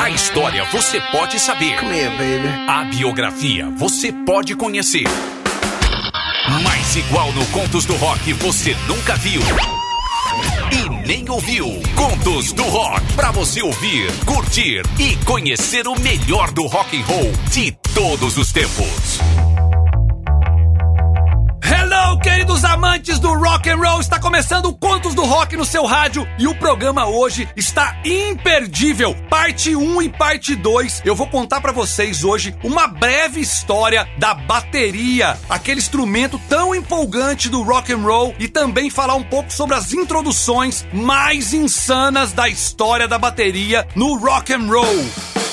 A história você pode saber. Here. A biografia você pode conhecer. Mas igual no Contos do Rock você nunca viu. E nem ouviu. Contos do Rock. Pra você ouvir, curtir e conhecer o melhor do rock and roll de todos os tempos. Queridos amantes do rock and roll! Está começando Contos do Rock no seu rádio e o programa hoje está imperdível. Parte 1 e parte 2. Eu vou contar para vocês hoje uma breve história da bateria, aquele instrumento tão empolgante do rock and roll e também falar um pouco sobre as introduções mais insanas da história da bateria no rock and roll.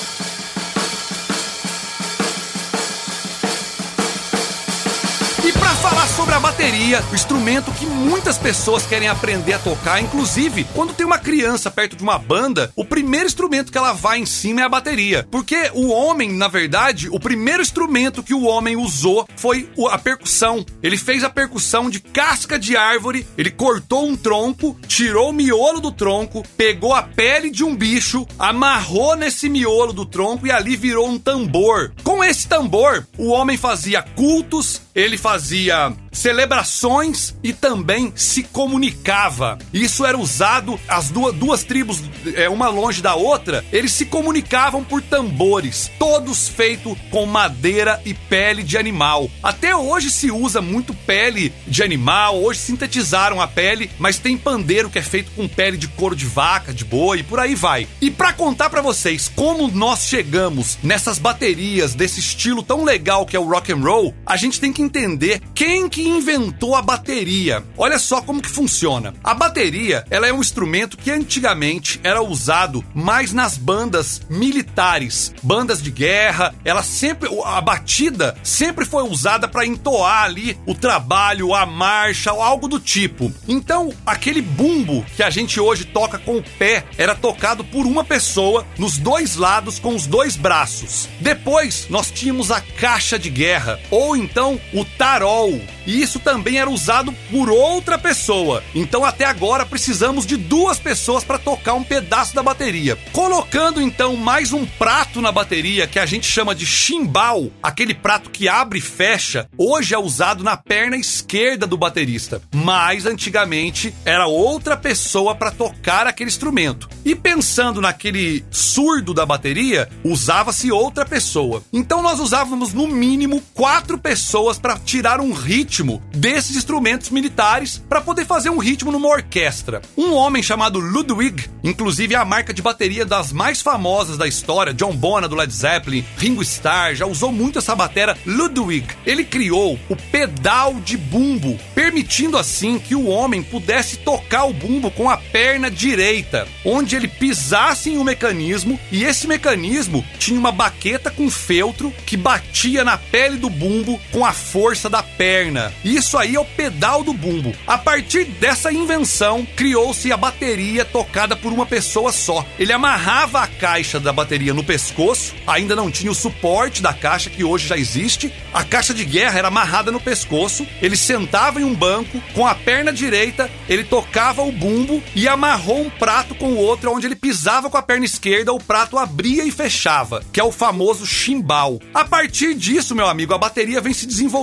Bateria, o instrumento que muitas pessoas querem aprender a tocar, inclusive quando tem uma criança perto de uma banda, o primeiro instrumento que ela vai em cima é a bateria. Porque o homem, na verdade, o primeiro instrumento que o homem usou foi a percussão. Ele fez a percussão de casca de árvore, ele cortou um tronco, tirou o miolo do tronco, pegou a pele de um bicho, amarrou nesse miolo do tronco e ali virou um tambor. Com esse tambor, o homem fazia cultos, ele fazia celebrações e também se comunicava. Isso era usado, as duas, duas tribos, é, uma longe da outra, eles se comunicavam por tambores, todos feitos com madeira e pele de animal. Até hoje se usa muito pele de animal, hoje sintetizaram a pele, mas tem pandeiro que é feito com pele de couro de vaca, de boi, por aí vai. E pra contar pra vocês como nós chegamos nessas baterias desse estilo tão legal que é o rock and roll, a gente tem que entender quem que inventou a bateria. Olha só como que funciona. A bateria, ela é um instrumento que antigamente era usado mais nas bandas militares, bandas de guerra. Ela sempre a batida sempre foi usada para entoar ali o trabalho, a marcha, algo do tipo. Então, aquele bumbo que a gente hoje toca com o pé era tocado por uma pessoa nos dois lados com os dois braços. Depois, nós tínhamos a caixa de guerra ou então o tarol. E isso também era usado por outra pessoa. Então até agora precisamos de duas pessoas para tocar um pedaço da bateria. Colocando então mais um prato na bateria que a gente chama de chimbal, aquele prato que abre e fecha, hoje é usado na perna esquerda do baterista. Mas antigamente era outra pessoa para tocar aquele instrumento. E pensando naquele surdo da bateria, usava-se outra pessoa. Então nós usávamos no mínimo quatro pessoas para tirar um ritmo desses instrumentos militares para poder fazer um ritmo numa orquestra. Um homem chamado Ludwig, inclusive é a marca de bateria das mais famosas da história, John Bonham do Led Zeppelin, Ringo Starr, já usou muito essa batera Ludwig. Ele criou o pedal de bumbo, permitindo assim que o homem pudesse tocar o bumbo com a perna direita, onde ele pisasse em um mecanismo e esse mecanismo tinha uma baqueta com feltro que batia na pele do bumbo com a força da perna. Isso aí é o pedal do bumbo. A partir dessa invenção, criou-se a bateria tocada por uma pessoa só. Ele amarrava a caixa da bateria no pescoço, ainda não tinha o suporte da caixa que hoje já existe. A caixa de guerra era amarrada no pescoço, ele sentava em um banco, com a perna direita, ele tocava o bumbo e amarrou um prato com o outro, onde ele pisava com a perna esquerda, o prato abria e fechava, que é o famoso chimbal. A partir disso, meu amigo, a bateria vem se desenvolvendo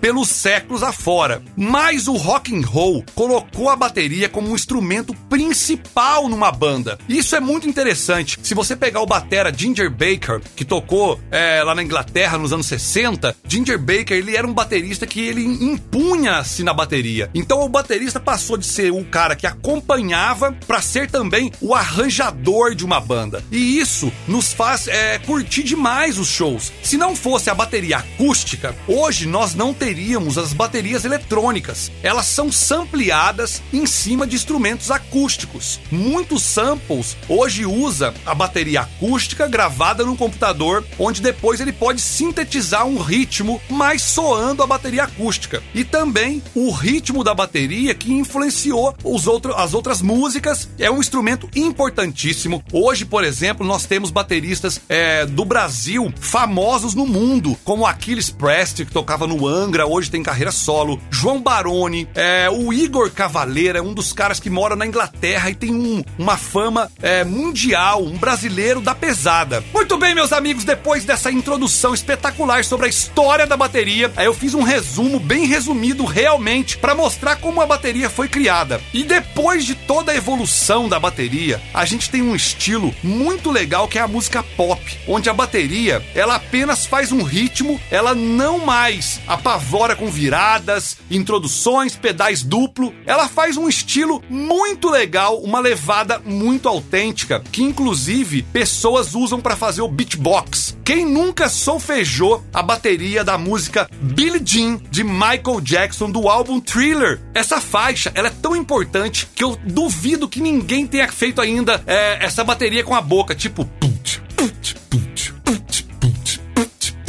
pelos séculos afora. Mas o rock and roll colocou a bateria como um instrumento principal numa banda. Isso é muito interessante. Se você pegar o batera Ginger Baker, que tocou é, lá na Inglaterra nos anos 60, Ginger Baker ele era um baterista que ele impunha-se na bateria. Então o baterista passou de ser o cara que acompanhava para ser também o arranjador de uma banda. E isso nos faz é, curtir demais os shows. Se não fosse a bateria acústica, hoje nós não teríamos as baterias eletrônicas. Elas são sampleadas em cima de instrumentos acústicos. Muitos samples hoje usa a bateria acústica gravada no computador, onde depois ele pode sintetizar um ritmo mais soando a bateria acústica. E também o ritmo da bateria que influenciou os outro, as outras músicas é um instrumento importantíssimo. Hoje, por exemplo, nós temos bateristas é, do Brasil famosos no mundo, como Aquiles Prest, que tocava no Angra, hoje tem carreira carreira solo, João Baroni, é, o Igor Cavaleira, é um dos caras que mora na Inglaterra e tem um, uma fama é, mundial, um brasileiro da pesada. Muito bem, meus amigos, depois dessa introdução espetacular sobre a história da bateria, eu fiz um resumo bem resumido realmente para mostrar como a bateria foi criada. E depois de toda a evolução da bateria, a gente tem um estilo muito legal que é a música pop, onde a bateria ela apenas faz um ritmo, ela não mais apavora com viradas, introduções, pedais duplo, ela faz um estilo muito legal, uma levada muito autêntica, que inclusive pessoas usam para fazer o beatbox. Quem nunca solfejou a bateria da música Billie Jean de Michael Jackson do álbum Thriller? Essa faixa ela é tão importante que eu duvido que ninguém tenha feito ainda é, essa bateria com a boca, tipo. Put, put,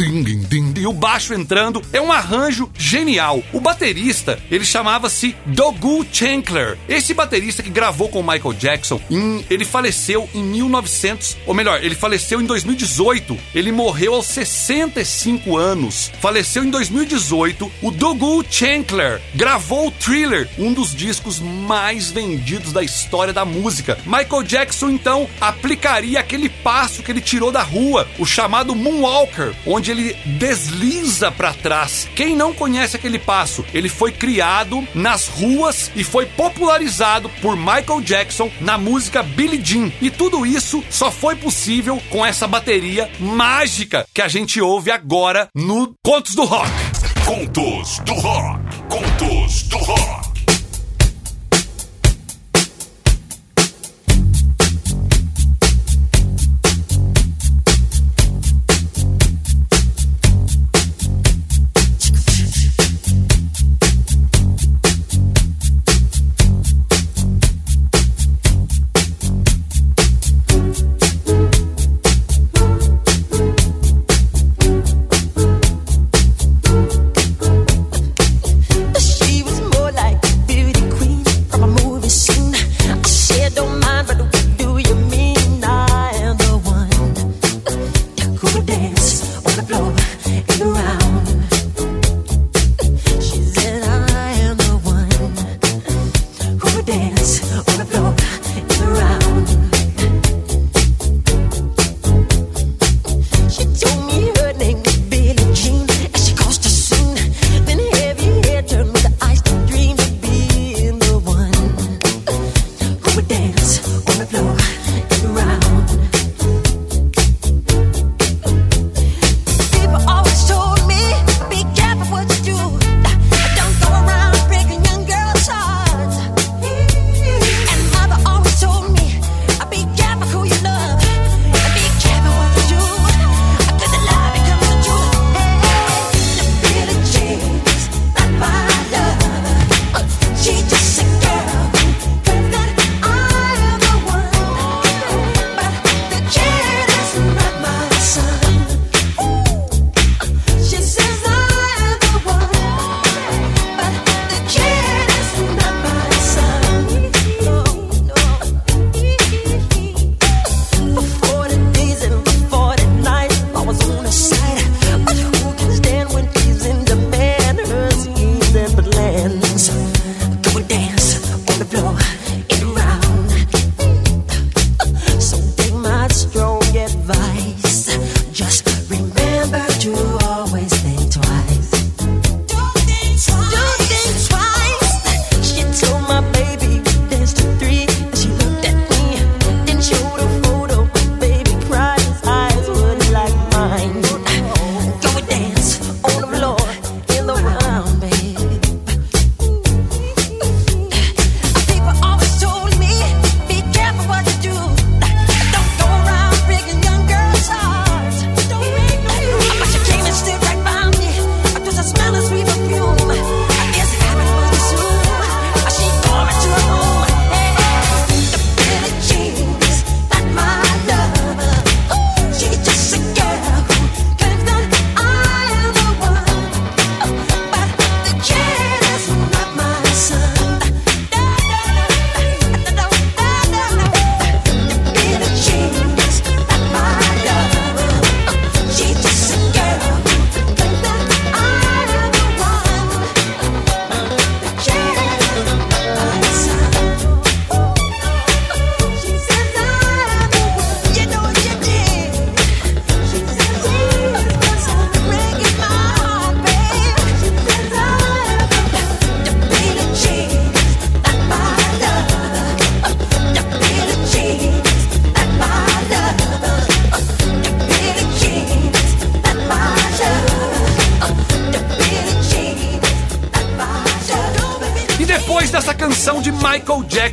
e o baixo entrando é um arranjo genial. O baterista, ele chamava-se Dogu Chankler. Esse baterista que gravou com o Michael Jackson, em, ele faleceu em 1900, ou melhor, ele faleceu em 2018. Ele morreu aos 65 anos. Faleceu em 2018. O Dogu Chankler gravou o Thriller, um dos discos mais vendidos da história da música. Michael Jackson então aplicaria aquele passo que ele tirou da rua, o chamado Moonwalker, onde ele desliza para trás. Quem não conhece aquele passo, ele foi criado nas ruas e foi popularizado por Michael Jackson na música Billie Jean. E tudo isso só foi possível com essa bateria mágica que a gente ouve agora no Contos do Rock. Contos do Rock. Contos do Rock.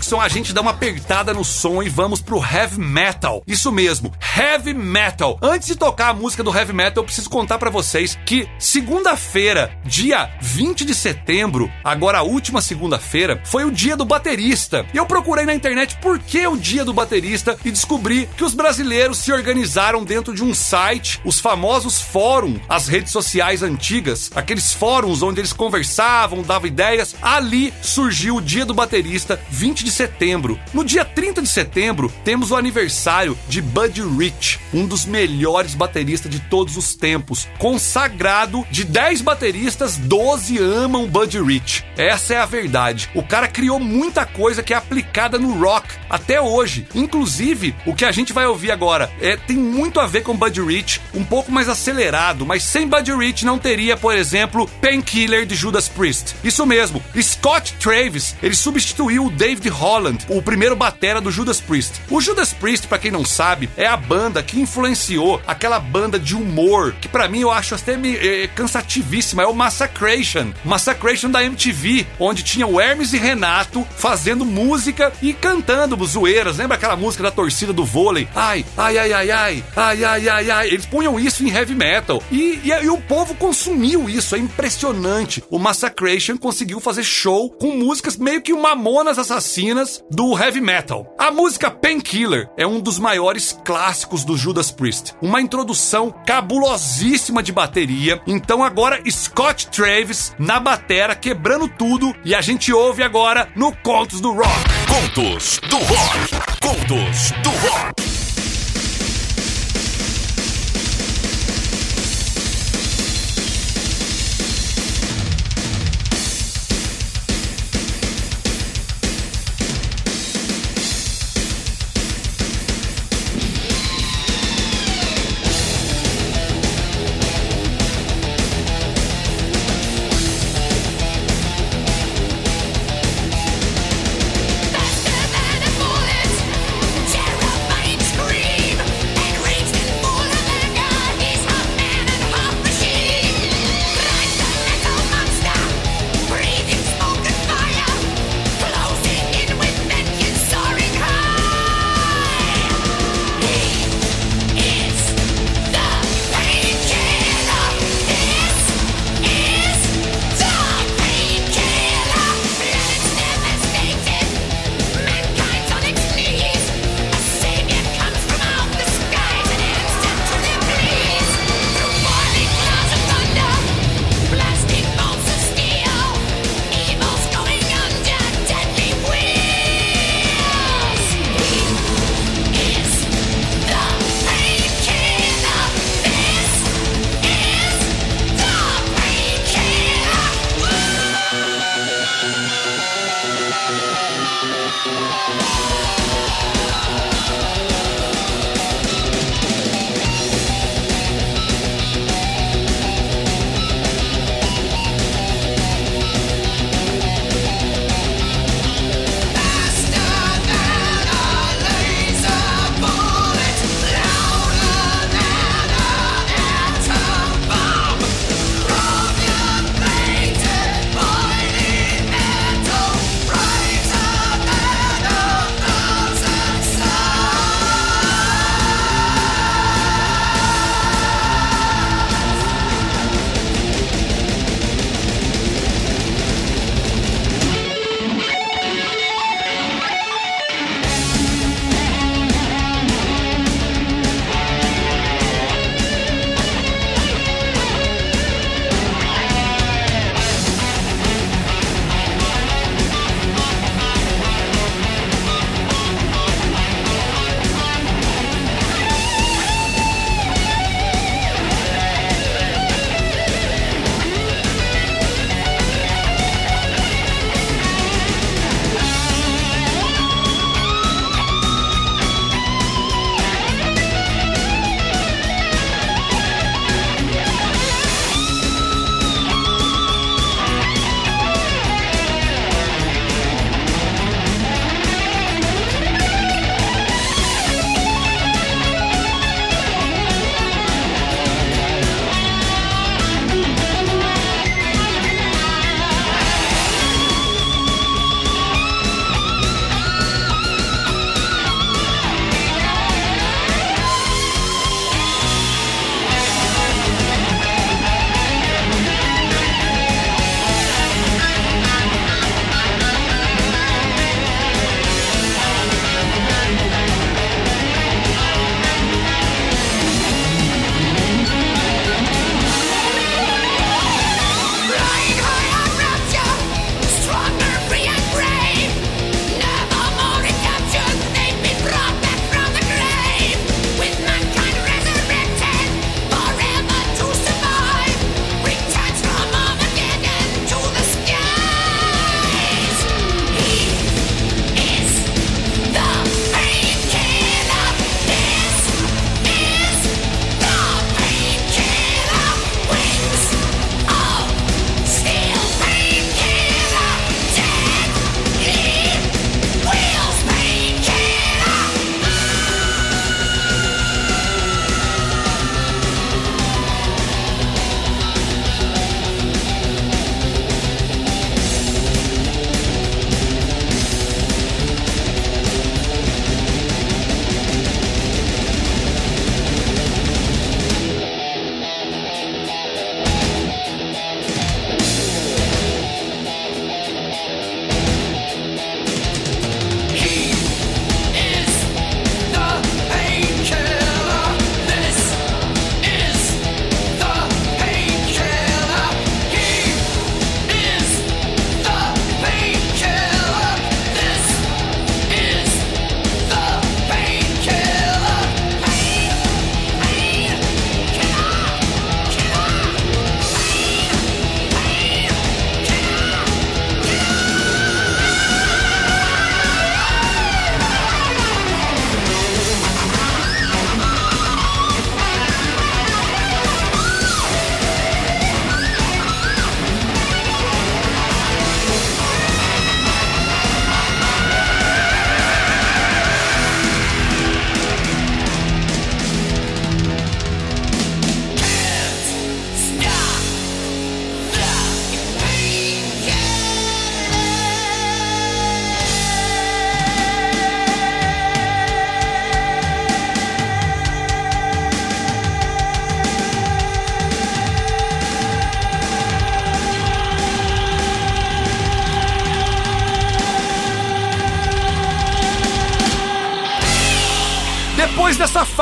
Jackson, a gente dá uma apertada no som e vamos pro heavy metal. Isso mesmo, heavy metal. Antes de tocar a música do heavy metal, eu preciso contar para vocês que segunda-feira, dia 20 de setembro, agora a última segunda-feira, foi o dia do baterista. E eu procurei na internet por que o dia do baterista e descobri que os brasileiros se organizaram dentro de um site, os famosos fóruns, as redes sociais antigas, aqueles fóruns onde eles conversavam, davam ideias. Ali surgiu o dia do baterista, 20 de setembro. No dia 30 de setembro, temos o aniversário de Buddy Rich, um dos melhores bateristas de todos os tempos. Consagrado de 10 bateristas, 12 amam Buddy Rich. Essa é a verdade. O cara criou muita coisa que é aplicada no rock até hoje. Inclusive, o que a gente vai ouvir agora é, tem muito a ver com Buddy Rich, um pouco mais acelerado, mas sem Buddy Rich não teria, por exemplo, Painkiller de Judas Priest. Isso mesmo, Scott Travis, ele substituiu o David Holland, o primeiro batera do Judas Priest. O Judas Priest, para quem não sabe, é a banda que influenciou aquela banda de humor, que para mim eu acho até é, cansativíssima, é o Massacration. Massacration da MTV, onde tinha o Hermes e Renato fazendo música e cantando zoeiras. Lembra aquela música da torcida do vôlei? Ai, ai, ai, ai, ai, ai, ai, ai, ai. Eles punham isso em heavy metal. E, e, e o povo consumiu isso, é impressionante. O Massacration conseguiu fazer show com músicas meio que mamonas assassinas do heavy metal. A música Painkiller é um dos maiores clássicos do Judas Priest. Uma introdução cabulosíssima de bateria. Então agora Scott Travis na batera quebrando tudo e a gente ouve agora no Contos do Rock. Contos do Rock. Contos do Rock.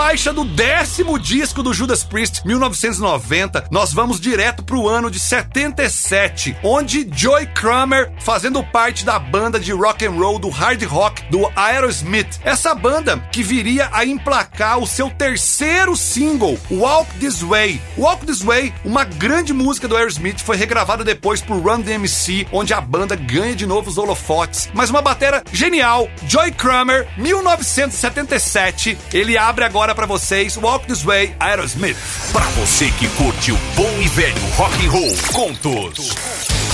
Faixa do décimo disco do Judas Priest, 1990, nós vamos direto pro ano de 77, onde Joey Kramer, fazendo parte da banda de rock and roll do hard rock do Aerosmith, essa banda que viria a emplacar o seu terceiro single, Walk This Way. Walk This Way, uma grande música do Aerosmith, foi regravada depois por Run DMC, onde a banda ganha de novo os holofotes. Mas uma batera genial, Joey Kramer, 1977. Ele abre agora para vocês Walk This Way, Aerosmith. Para você que curte o bom e velho rock and roll, contos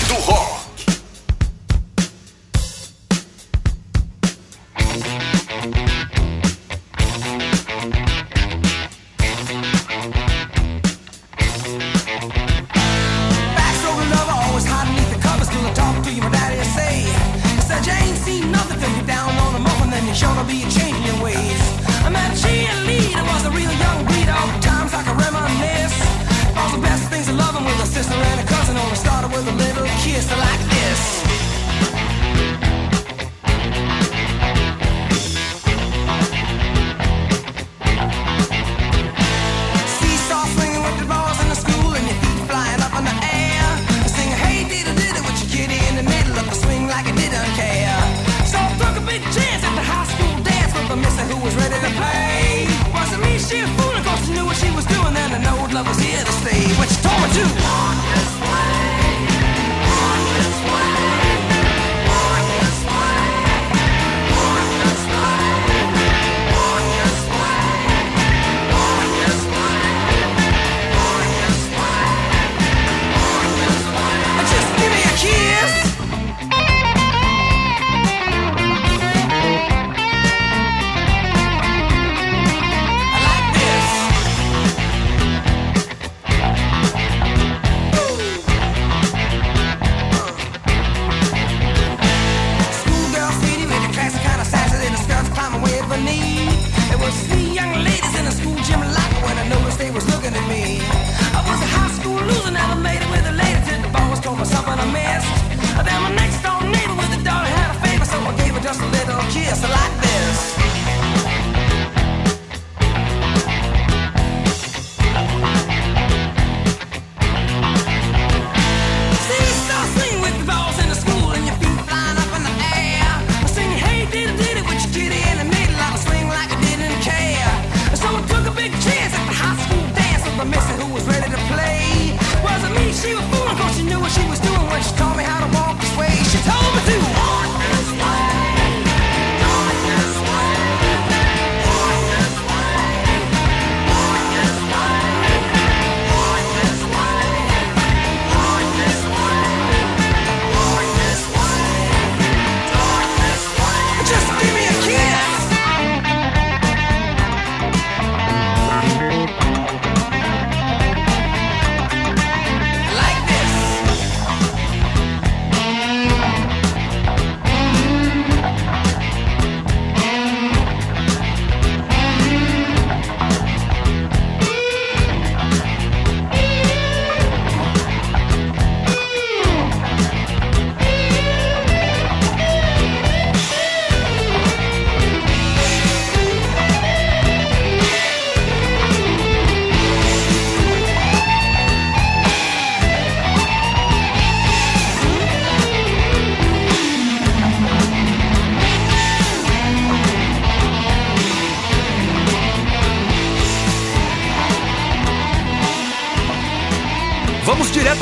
do rock.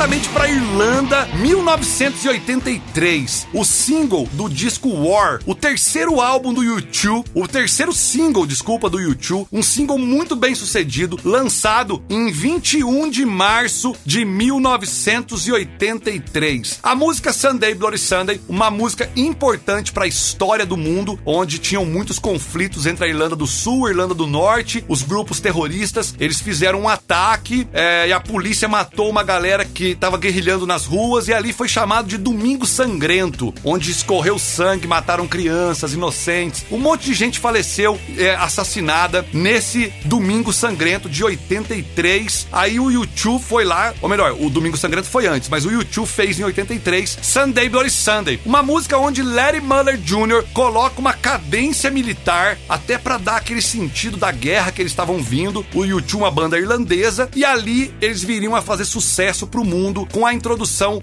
Diretamente para Irlanda, 1983. O single do disco War, o terceiro álbum do U2, o terceiro single, desculpa, do U2, um single muito bem sucedido, lançado em 21 de março de 1983. A música Sunday Bloody Sunday, uma música importante para a história do mundo, onde tinham muitos conflitos entre a Irlanda do Sul a Irlanda do Norte, os grupos terroristas, eles fizeram um ataque é, e a polícia matou uma galera que tava guerrilhando nas ruas e ali foi chamado de Domingo Sangrento, onde escorreu sangue, mataram crianças, inocentes. Um monte de gente faleceu é, assassinada nesse Domingo Sangrento de 83. Aí o YouTube foi lá, ou melhor, o Domingo Sangrento foi antes, mas o YouTube fez em 83 Sunday Bloody Sunday, uma música onde Larry Muller Jr. coloca uma cadência militar até para dar aquele sentido da guerra que eles estavam vindo. O YouTube, uma banda irlandesa, e ali eles viriam a fazer sucesso pro mundo com a introdução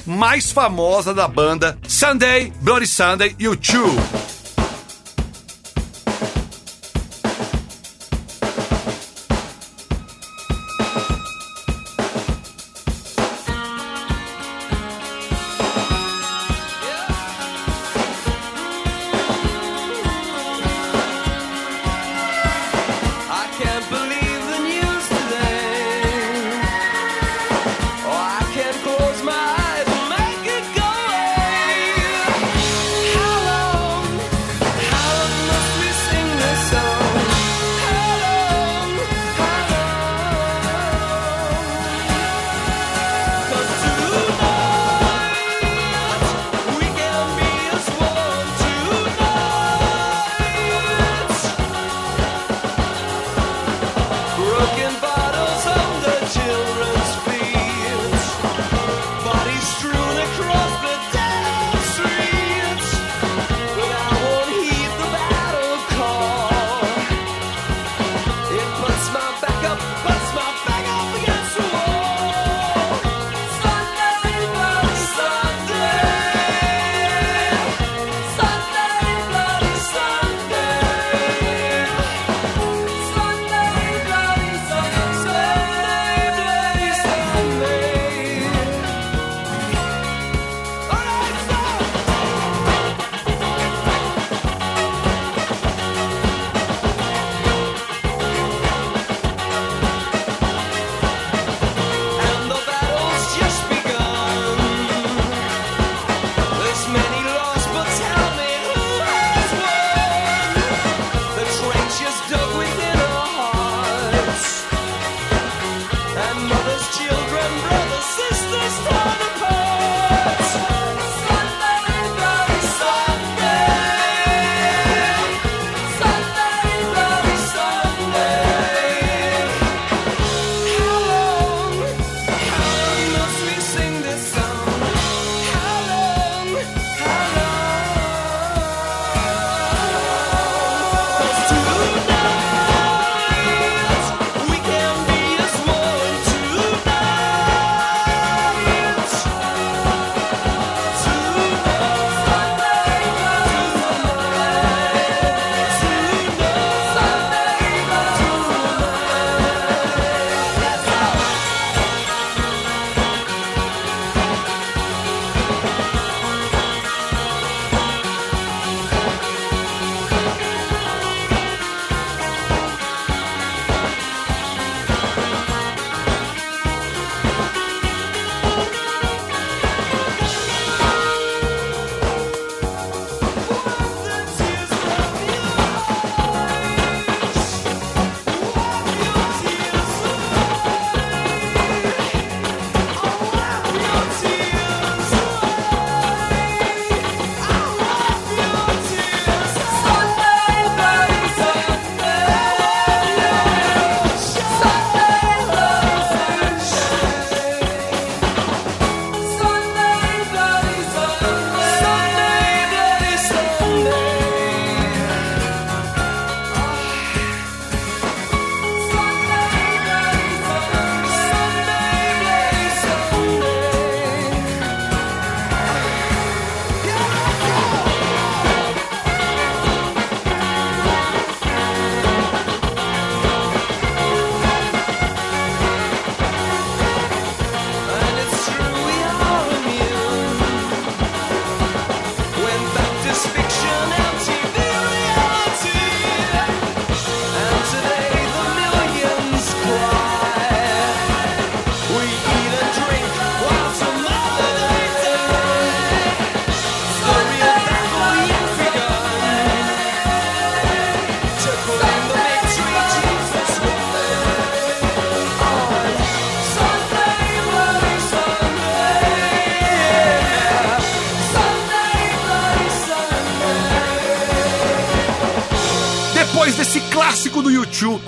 mais famosa da banda, Sunday Bloody Sunday YouTube. clássico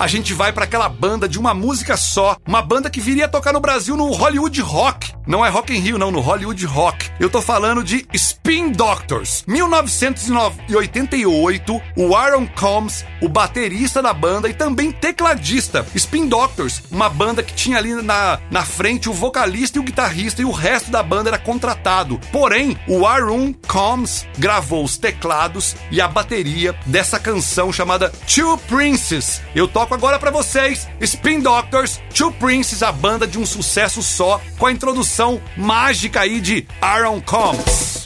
a gente vai para aquela banda de uma música só, uma banda que viria tocar no Brasil no Hollywood Rock. Não é Rock in Rio, não, no Hollywood Rock. Eu tô falando de Spin Doctors. 1988, o Aaron Combs, o baterista da banda e também tecladista. Spin Doctors, uma banda que tinha ali na, na frente o vocalista e o guitarrista e o resto da banda era contratado. Porém, o Aaron Combs gravou os teclados e a bateria dessa canção chamada Two Princes. Eu toco agora para vocês Spin Doctors, Two Princes, a banda de um sucesso só, com a introdução mágica aí de Aaron Combs.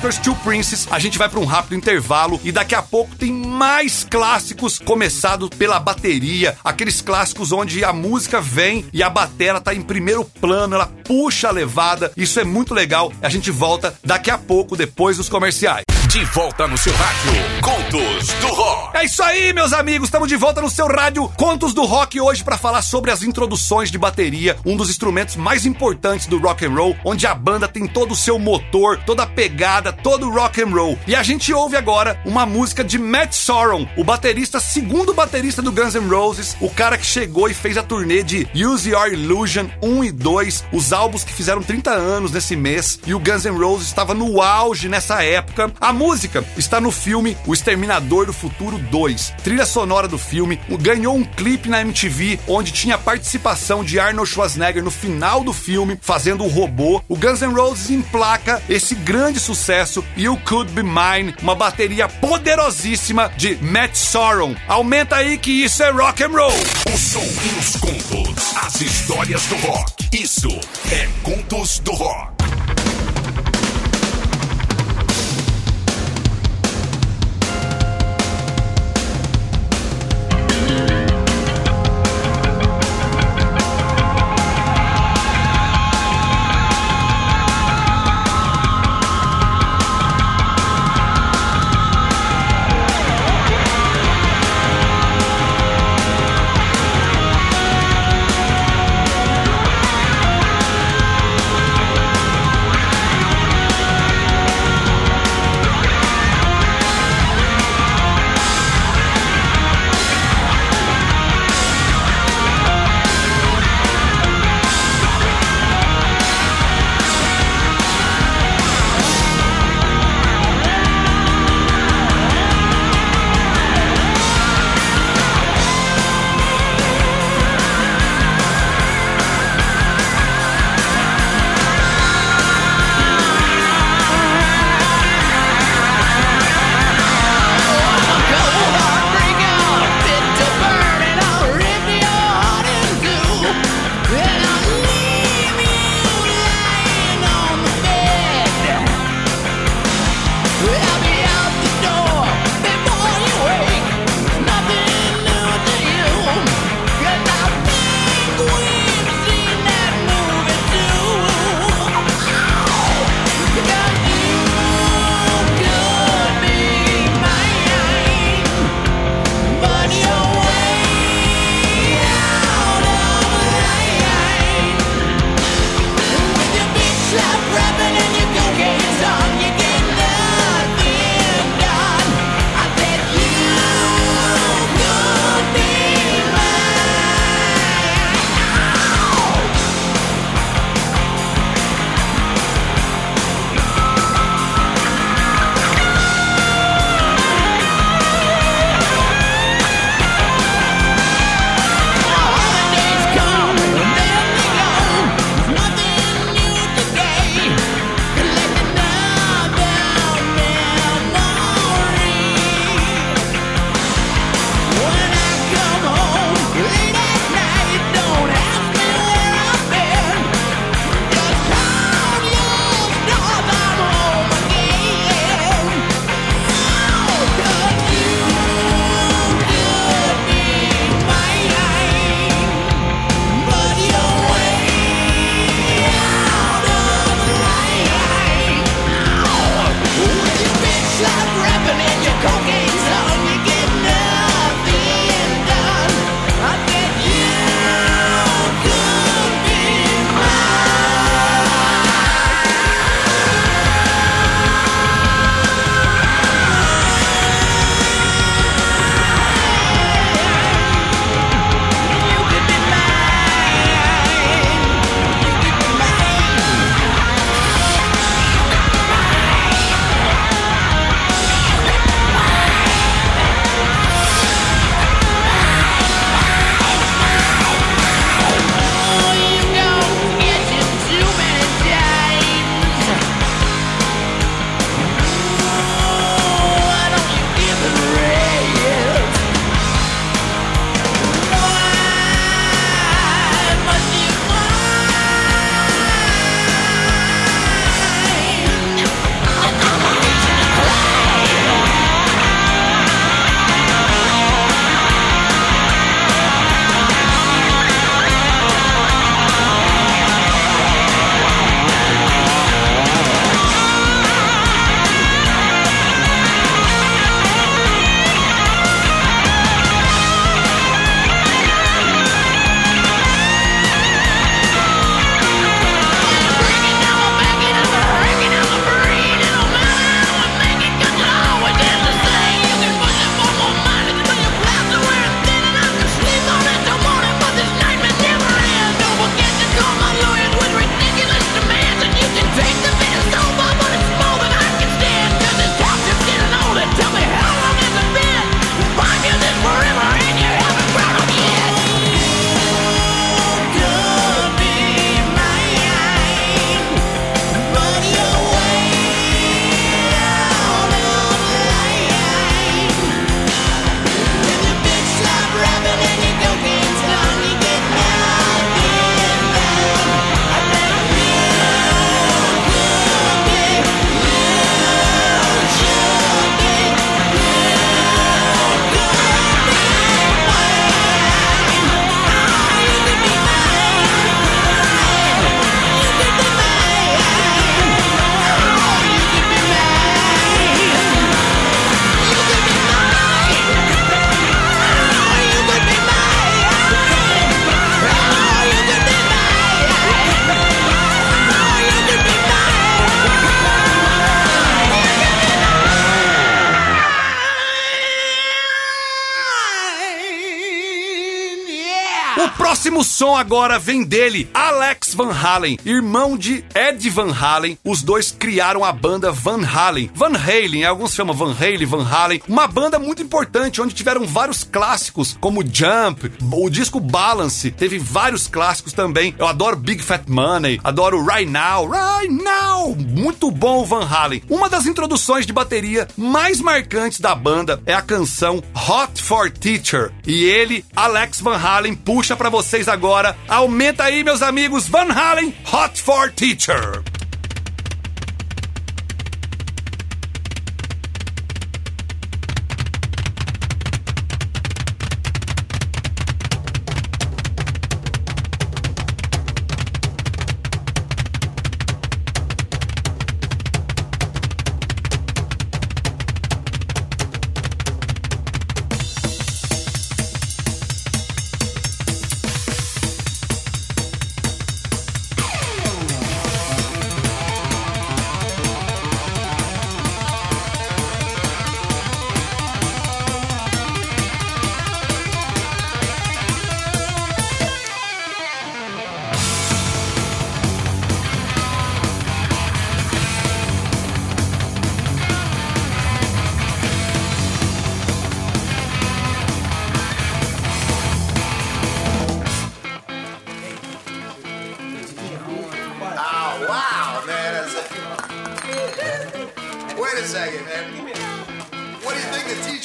Doctors, Two Princes. A gente vai para um rápido intervalo e daqui a pouco tem mais clássicos, começado pela bateria, aqueles clássicos onde a música vem e a batera tá em primeiro plano, ela puxa a levada. Isso é muito legal. A gente volta daqui a pouco, depois dos comerciais. De volta no seu rádio, Contos do Rock. É isso aí, meus amigos. Estamos de volta no seu rádio Contos do Rock hoje para falar sobre as introduções de bateria, um dos instrumentos mais importantes do rock and roll, onde a banda tem todo o seu motor, toda a pegada, todo o rock and roll. E a gente ouve agora uma música de Matt Sorum, o baterista, segundo baterista do Guns N' Roses, o cara que chegou e fez a turnê de Use Your Illusion 1 e 2, os álbuns que fizeram 30 anos nesse mês, e o Guns N' Roses estava no auge nessa época. A música está no filme O Exterminador do Futuro 2. Trilha sonora do filme ganhou um clipe na MTV onde tinha a participação de Arnold Schwarzenegger no final do filme fazendo o robô. O Guns N' Roses emplaca esse grande sucesso You Could Be Mine, uma bateria poderosíssima de Matt Sorum. Aumenta aí que isso é rock and roll. O som e os contos, as histórias do rock. Isso é Contos do Rock. Próximo som agora vem dele, Alex Van Halen, irmão de Ed Van Halen. Os dois criaram a banda Van Halen. Van Halen, alguns chamam Van Halen, Van Halen. Uma banda muito importante, onde tiveram vários clássicos, como Jump, o disco Balance, teve vários clássicos também. Eu adoro Big Fat Money, adoro Right Now, Right Now. Muito bom o Van Halen. Uma das introduções de bateria mais marcantes da banda é a canção Hot for Teacher. E ele, Alex Van Halen, puxa para vocês agora. Aumenta aí, meus amigos, Van Halen, Hot for Teacher.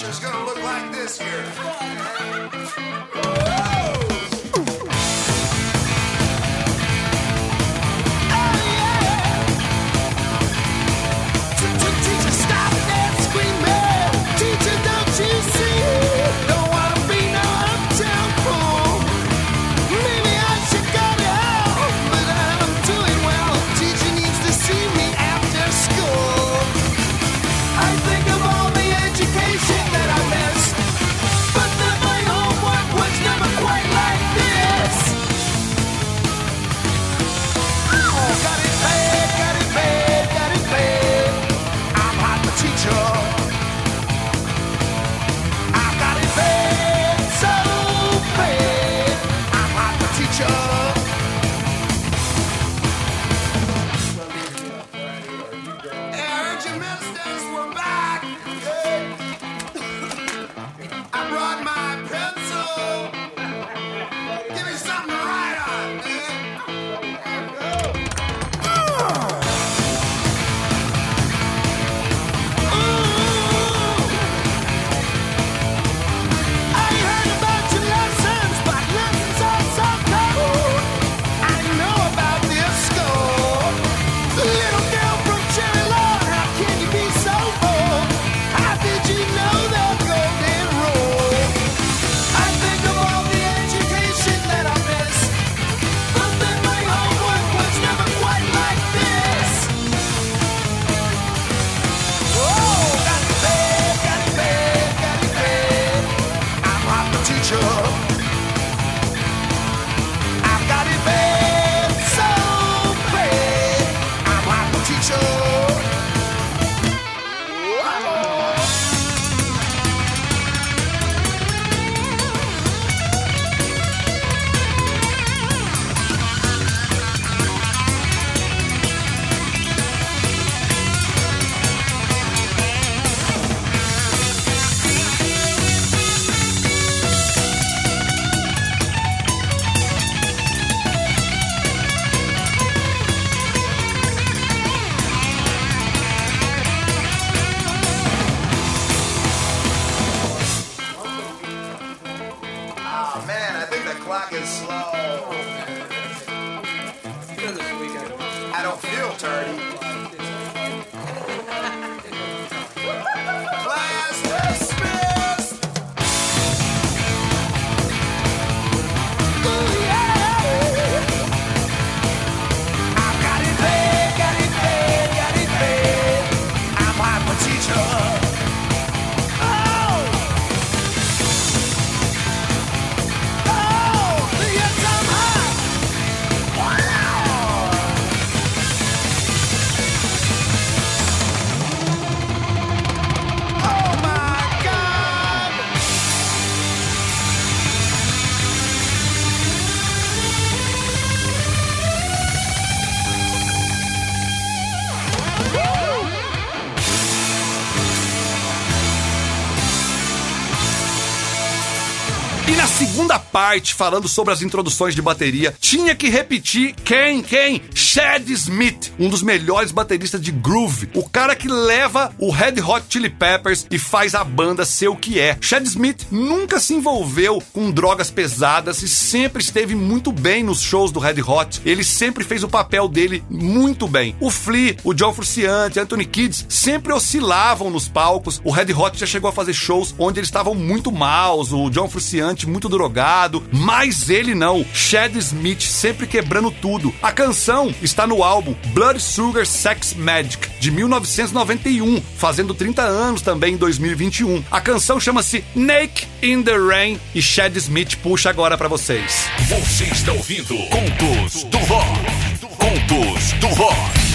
She's gonna look like this here. Segunda parte, falando sobre as introduções de bateria, tinha que repetir quem? Quem? Chad Smith, um dos melhores bateristas de groove. O cara que leva o Red Hot Chili Peppers e faz a banda ser o que é. Chad Smith nunca se envolveu com drogas pesadas e sempre esteve muito bem nos shows do Red Hot. Ele sempre fez o papel dele muito bem. O Flea, o John Frusciante, Anthony Kids sempre oscilavam nos palcos. O Red Hot já chegou a fazer shows onde eles estavam muito maus, o John Frusciante muito drogado, mas ele não. Chad Smith sempre quebrando tudo. A canção está no álbum Blood Sugar Sex Magic de 1991, fazendo 30 anos também em 2021. A canção chama-se Naked in the Rain e Chad Smith puxa agora para vocês. Você está ouvindo Contos do Rock. Contos do Rock.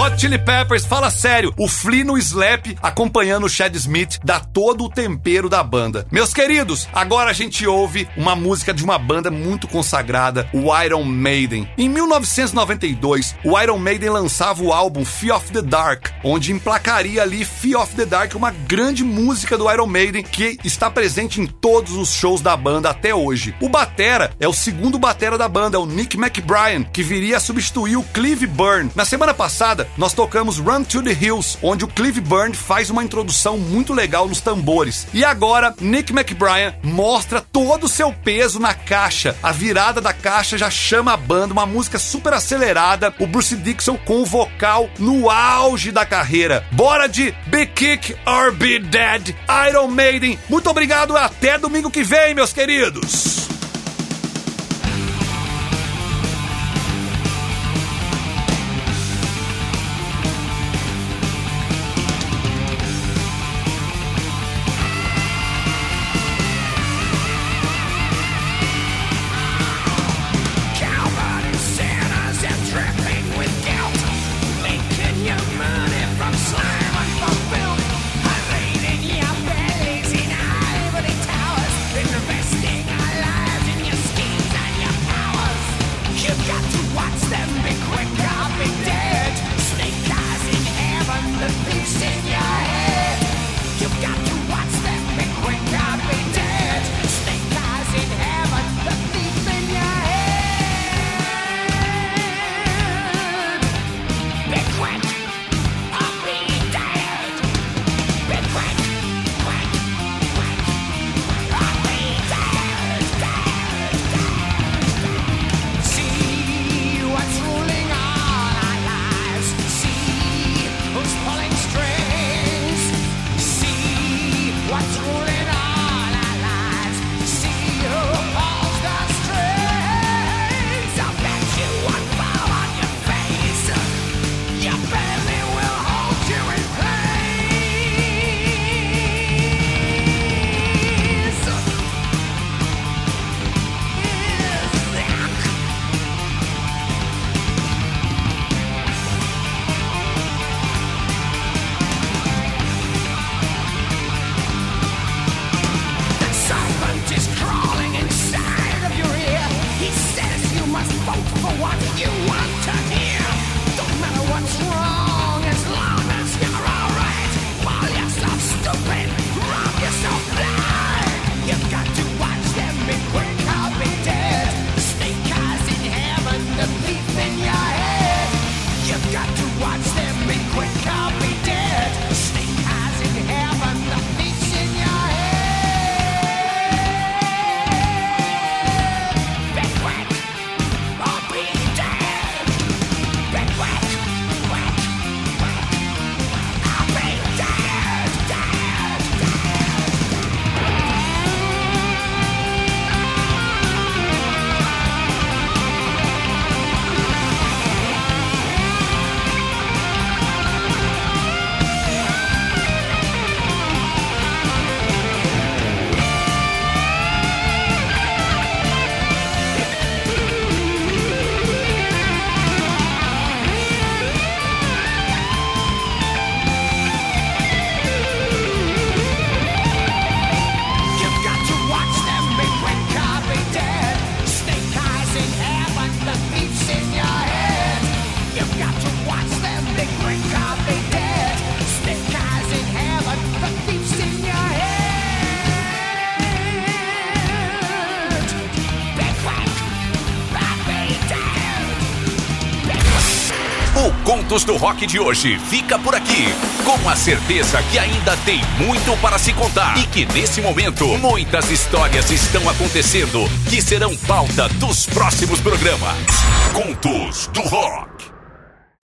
Hot Chili Peppers, fala sério, o Flea no slap acompanhando o Chad Smith dá todo o tempero da banda. Meus queridos, agora a gente ouve uma música de uma banda muito consagrada, o Iron Maiden. Em 1992, o Iron Maiden lançava o álbum Fear of the Dark, onde emplacaria ali Fear of the Dark, uma grande música do Iron Maiden que está presente em todos os shows da banda até hoje. O batera é o segundo batera da banda, é o Nick McBrien, que viria a substituir o Clive Burn. Na semana passada, nós tocamos Run to the Hills, onde o Clive Burn faz uma introdução muito legal nos tambores. E agora, Nick McBrien mostra todo o seu peso na caixa. A virada da caixa já chama a banda, uma música super acelerada. O Bruce Dixon com o vocal no auge da carreira. Bora de Be Kick or Be Dead, Iron Maiden. Muito obrigado até domingo que vem, meus queridos. O Contos do Rock de hoje fica por aqui, com a certeza que ainda tem muito para se contar e que nesse momento muitas histórias estão acontecendo que serão pauta dos próximos programas. Contos do Rock.